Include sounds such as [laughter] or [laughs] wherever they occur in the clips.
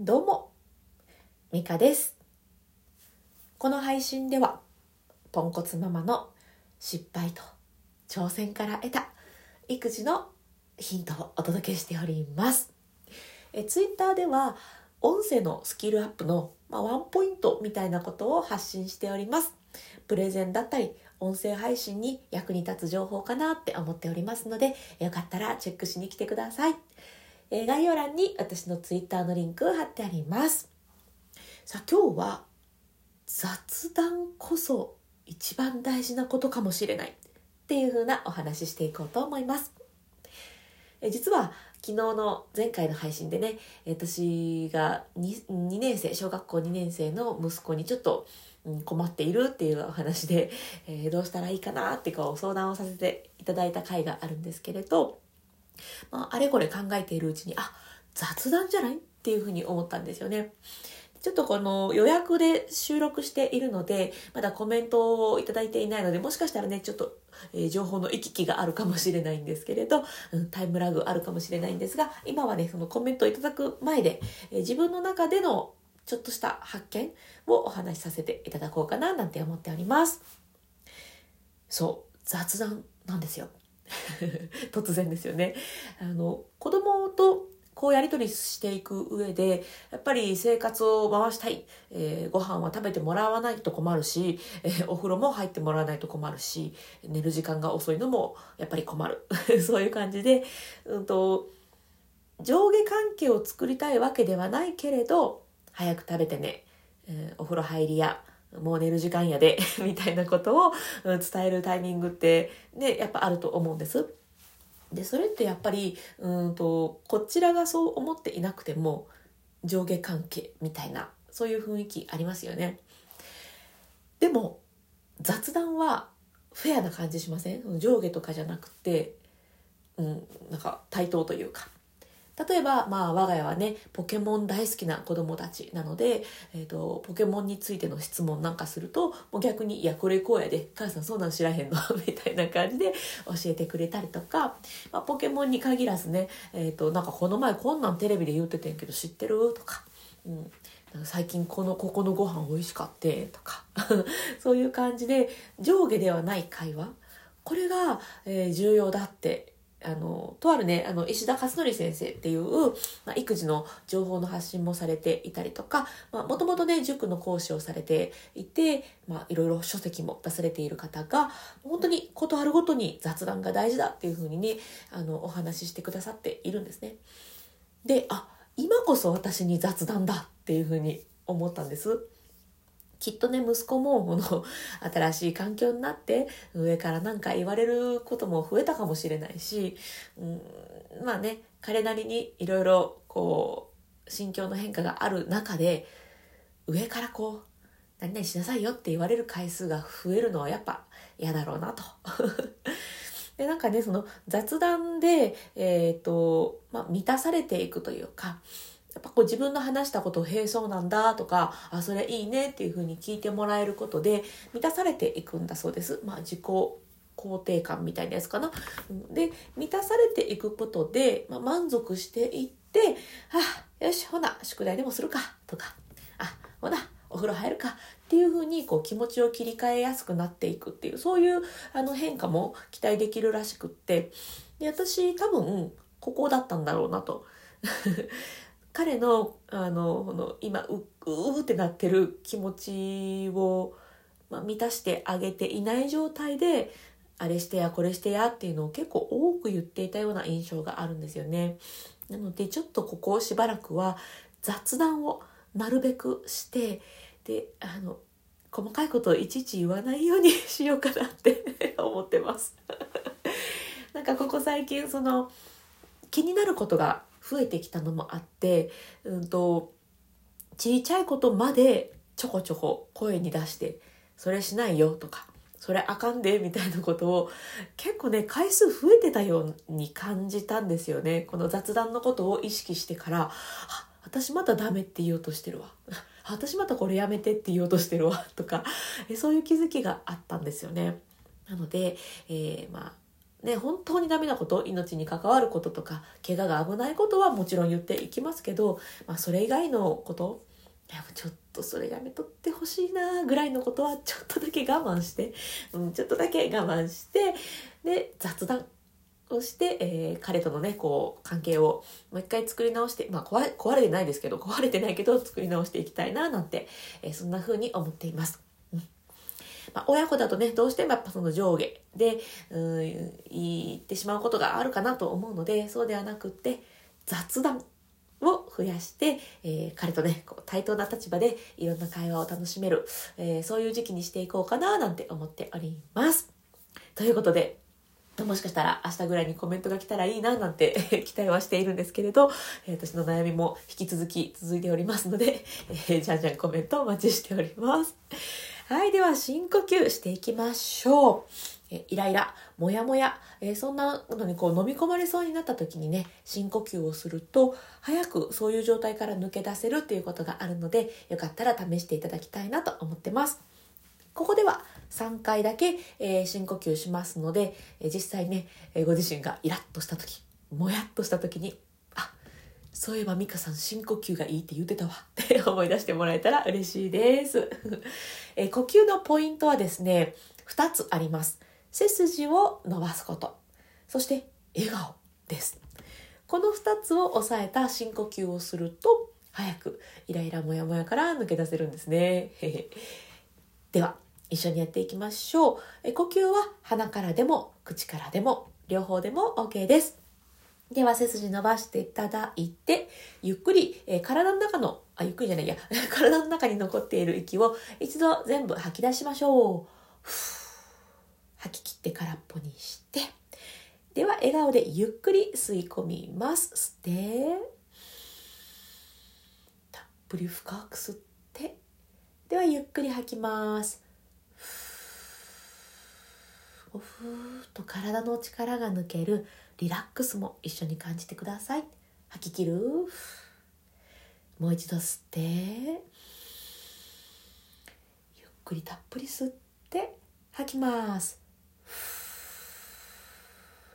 どうも、ミカです。この配信では、ポンコツママの失敗と挑戦から得た育児のヒントをお届けしております。えツイッターでは、音声のスキルアップの、まあ、ワンポイントみたいなことを発信しております。プレゼンだったり、音声配信に役に立つ情報かなって思っておりますので、よかったらチェックしに来てください。えー概要欄に私のツイッターのリンク貼ってあります。さあ今日は雑談こそ一番大事なことかもしれないっていう風なお話ししていこうと思います。え実は昨日の前回の配信でねえ私が 2, 2年生小学校2年生の息子にちょっとうん困っているっていうお話で、えーどうしたらいいかなってこう相談をさせていただいた回があるんですけれど、まあ、あれこれ考えているうちにあ雑談じゃないっていうふうに思ったんですよね。ちょっとこの予約で収録しているので、まだコメントをいただいていないので、もしかしたらね、ちょっと、えー情報の行き来があるかもしれないんですけれど、うんタイムラグあるかもしれないんですが、今はね、そのコメントをいただく前で、えー自分の中でのちょっとした発見をお話しさせていただこうかななんて思っております。そう、雑談なんですよ。[laughs] 突然ですよね。あの、子供とこうやり取りしていく上で、やっぱり生活を回したい、えーご飯は食べてもらわないと困るし、えーお風呂も入ってもらわないと困るし、寝る時間が遅いのもやっぱり困る。[laughs] そういう感じで、うんと、上下関係を作りたいわけではないけれど、早く食べてね、えーお風呂入りや、もう寝る時間やで、[laughs] みたいなことを伝えるタイミングってね、やっぱあると思うんです。で、それってやっぱり、うんと、こちらがそう思っていなくても、上下関係みたいな、そういう雰囲気ありますよね。でも、雑談はフェアな感じしません？上下とかじゃなくて、うん、なんか対等というか。例えば、まあ、我が家はね、ポケモン大好きな子供たちなので、えっ、と、ポケモンについての質問なんかすると、もう逆に、いや、これこうやで、母さんそんなん知らへんの？[laughs] みたいな感じで教えてくれたりとか、まあ、ポケモンに限らずね、えっ、と、なんかこの前こんなんテレビで言っててんけど知ってる？とか、うん。最近この、ここのご飯美味しかって、とか、[laughs] そういう感じで上下ではない会話、これが、えー重要だってあの、とあるね、あの、石田勝則先生っていう、まあ、育児の情報の発信もされていたりとか、まあ、もともとね、塾の講師をされていて、まあ、いろいろ書籍も出されている方が、本当にことあるごとに雑談が大事だっていうふうにね、あの、お話ししてくださっているんですね。で、あ、今こそ私に雑談だっていうふうに思ったんです。きっとね息子もこの [laughs] 新しい環境になって上から何か言われることも増えたかもしれないし、うん、まあね彼なりにいろいろこう心境の変化がある中で上からこう何々しなさいよって言われる回数が増えるのはやっぱ嫌だろうなと。[laughs] でなんかねその雑談で、えーとまあ、満たされていくというかやっぱこう自分の話したことを「へえそうなんだ」とか「あそれいいね」っていうふうに聞いてもらえることで満たされていくんだそうです。まあ、自己肯定感みたいなやつかな。で満たされていくことで、まあ、満足していって「あよしほな宿題でもするか」とか「あほなお風呂入るか」っていうふうにこう気持ちを切り替えやすくなっていくっていうそういうあの変化も期待できるらしくってで私多分ここだったんだろうなと。彼のあのこの今ううーってなってる気持ちを、まあ、満たしてあげていない状態であれしてやこれしてやっていうのを結構多く言っていたような印象があるんですよね。なのでちょっとここをしばらくは雑談をなるべくしてであの細かいことをいちいち言わないようにしようかなって [laughs] 思ってます。[laughs] なんかここ最近その気になることが増えてきたのもあって、うんと、ちいちゃいことまでちょこちょこ声に出して、それしないよとか、それあかんでみたいなことを結構ね、回数増えてたように感じたんですよね。この雑談のことを意識してから、あ、私またダメって言おうとしてるわ。私またこれやめてって言おうとしてるわ。とか、そういう気づきがあったんですよね。なので、えーまあ、ね、本当にダメなこと命に関わることとか怪我が危ないことはもちろん言っていきますけど、まあ、それ以外のことちょっとそれやめとってほしいなぐらいのことはちょっとだけ我慢して、うん、ちょっとだけ我慢してで雑談をして、えー、彼とのねこう関係をもう一回作り直してまあ壊れ壊れてないですけど壊れてないけど作り直していきたいななんて、えー、そんな風に思っています。まあ、親子だとね、どうしてもやっぱその上下で、うん、言ってしまうことがあるかなと思うので、そうではなくって、雑談を増やして、えー、彼とね、こう対等な立場でいろんな会話を楽しめる、えー、そういう時期にしていこうかななんて思っております。ということで、もしかしたら明日ぐらいにコメントが来たらいいななんて [laughs] 期待はしているんですけれど、えー、私の悩みも引き続き続いておりますので、えー、じゃんじゃんコメントお待ちしております。はい、では深呼吸していきましょう。えイライラ、モヤモヤ、え、そんなのにこう飲み込まれそうになった時にね、深呼吸をすると、早くそういう状態から抜け出せるっていうことがあるので、よかったら試していただきたいなと思ってます。ここでは3回だけ、えー、深呼吸しますので、え、実際ね、えご自身がイラッとした時、もやっとした時にそういえば美香さん深呼吸がいいって言ってたわって [laughs] 思い出してもらえたら嬉しいです。[laughs] え呼吸のポイントはですね、2つあります。背筋を伸ばすこと。そして笑顔です。この2つを抑えた深呼吸をすると、早くイライラモヤモヤから抜け出せるんですね。[laughs] では、一緒にやっていきましょう。え呼吸は鼻からでも口からでも両方でも OK です。では背筋伸ばしていただいて、ゆっくり、えー、体の中の、あ、ゆっくりじゃないや、[laughs] 体の中に残っている息を一度全部吐き出しましょう。吐き切って空っぽにして、では笑顔でゆっくり吸い込みます。吸って、たっぷり深く吸って、ではゆっくり吐きます。ふーっと体の力が抜けるリラックスも一緒に感じてください。吐き切る？もう一度吸って。ゆっくりたっぷり吸って。吐きます。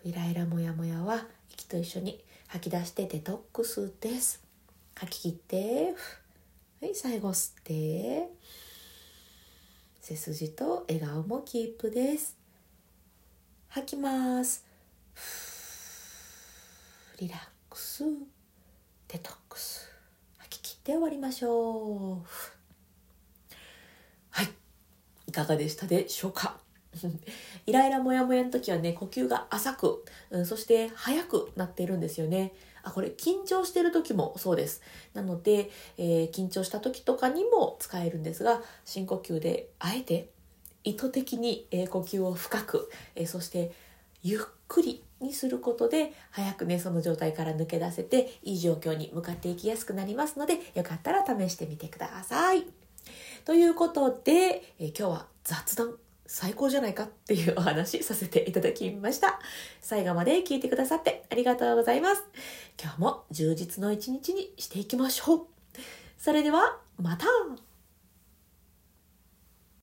イライラモヤモヤは息と一緒に吐き出してデトックスです。吐き切って。はい最後吸って。背筋と笑顔もキープです。吐きます。リラックスデトックス。吐き切って終わりましょう。はい。いかがでしたでしょうか？[laughs] イライラモヤモヤの時はね呼吸が浅く、うん、そして速くなっているんですよね。あこれ緊張してる時もそうです。なので、えー、緊張した時とかにも使えるんですが深呼吸であえて意図的に、えー、呼吸を深く、えー、そしてゆっくりにすることで早くねその状態から抜け出せていい状況に向かっていきやすくなりますのでよかったら試してみてください。ということで、え今日は雑談最高じゃないかっていうお話させていただきました。最後まで聞いてくださってありがとうございます。今日も充実の一日にしていきましょう。それではまた